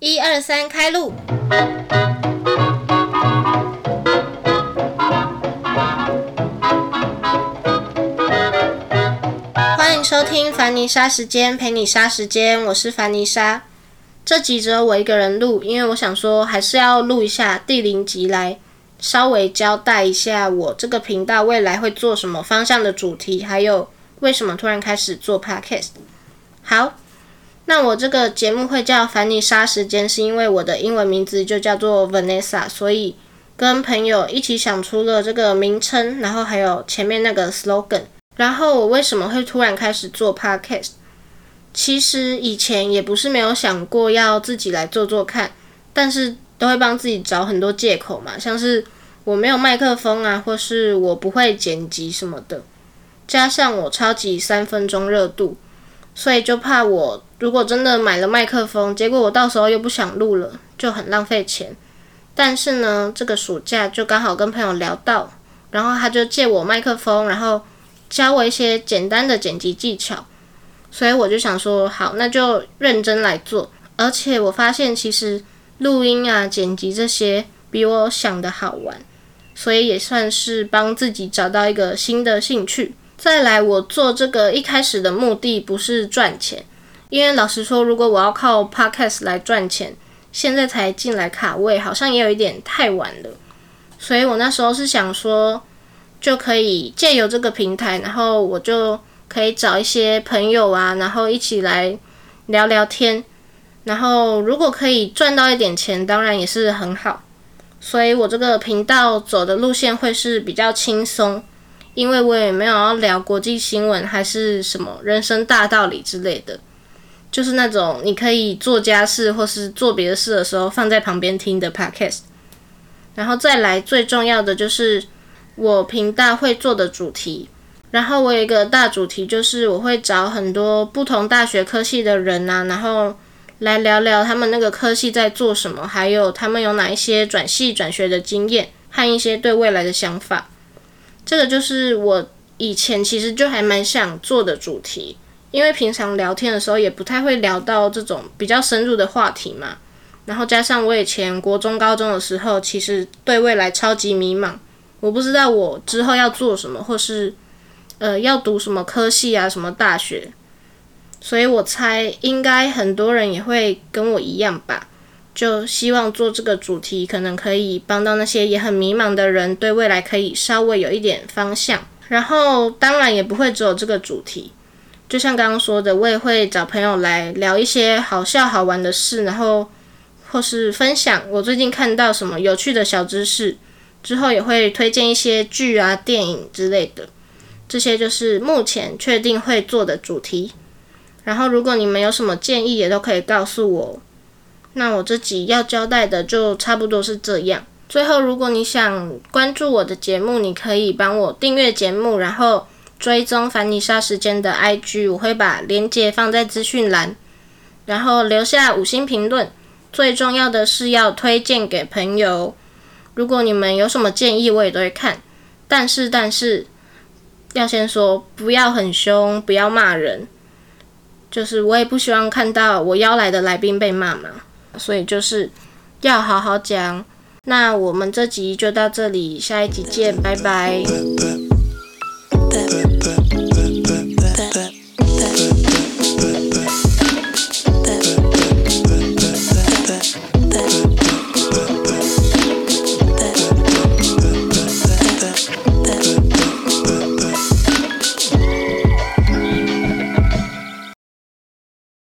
一二三，开录！欢迎收听凡妮莎时间，陪你杀时间，我是凡妮莎。这集只有我一个人录，因为我想说还是要录一下第零集来稍微交代一下我这个频道未来会做什么方向的主题，还有为什么突然开始做 podcast。好，那我这个节目会叫凡妮莎时间，是因为我的英文名字就叫做 Vanessa，所以跟朋友一起想出了这个名称，然后还有前面那个 slogan。然后我为什么会突然开始做 podcast？其实以前也不是没有想过要自己来做做看，但是都会帮自己找很多借口嘛，像是我没有麦克风啊，或是我不会剪辑什么的，加上我超级三分钟热度。所以就怕我如果真的买了麦克风，结果我到时候又不想录了，就很浪费钱。但是呢，这个暑假就刚好跟朋友聊到，然后他就借我麦克风，然后教我一些简单的剪辑技巧。所以我就想说，好，那就认真来做。而且我发现其实录音啊、剪辑这些比我想的好玩，所以也算是帮自己找到一个新的兴趣。再来，我做这个一开始的目的不是赚钱，因为老实说，如果我要靠 podcast 来赚钱，现在才进来卡位，好像也有一点太晚了。所以我那时候是想说，就可以借由这个平台，然后我就可以找一些朋友啊，然后一起来聊聊天，然后如果可以赚到一点钱，当然也是很好。所以我这个频道走的路线会是比较轻松。因为我也没有要聊国际新闻，还是什么人生大道理之类的，就是那种你可以做家事或是做别的事的时候放在旁边听的 podcast。然后再来最重要的就是我频道会做的主题。然后我有一个大主题，就是我会找很多不同大学科系的人呐，然后来聊聊他们那个科系在做什么，还有他们有哪一些转系转学的经验和一些对未来的想法。这个就是我以前其实就还蛮想做的主题，因为平常聊天的时候也不太会聊到这种比较深入的话题嘛。然后加上我以前国中、高中的时候，其实对未来超级迷茫，我不知道我之后要做什么，或是呃要读什么科系啊、什么大学。所以我猜应该很多人也会跟我一样吧。就希望做这个主题，可能可以帮到那些也很迷茫的人，对未来可以稍微有一点方向。然后当然也不会只有这个主题，就像刚刚说的，我也会找朋友来聊一些好笑好玩的事，然后或是分享我最近看到什么有趣的小知识。之后也会推荐一些剧啊、电影之类的。这些就是目前确定会做的主题。然后如果你们有什么建议，也都可以告诉我。那我这集要交代的就差不多是这样。最后，如果你想关注我的节目，你可以帮我订阅节目，然后追踪凡妮莎时间的 IG，我会把链接放在资讯栏，然后留下五星评论。最重要的是要推荐给朋友。如果你们有什么建议，我也都会看。但是，但是要先说，不要很凶，不要骂人。就是我也不希望看到我邀来的来宾被骂嘛。所以就是要好好讲。那我们这集就到这里下一集见拜拜。拜拜